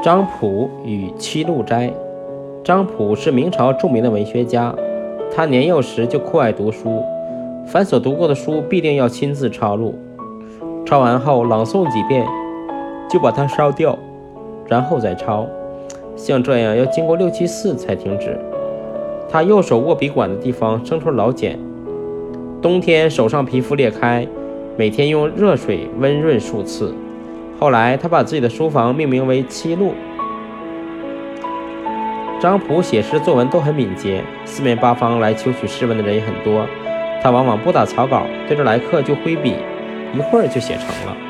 张溥与七路斋。张溥是明朝著名的文学家，他年幼时就酷爱读书，凡所读过的书必定要亲自抄录，抄完后朗诵几遍，就把它烧掉，然后再抄。像这样要经过六七次才停止。他右手握笔管的地方生出老茧，冬天手上皮肤裂开，每天用热水温润数次。后来他把自己的书房命名为七路。张溥写诗作文都很敏捷，四面八方来求取诗文的人也很多，他往往不打草稿，对着来客就挥笔，一会儿就写成了。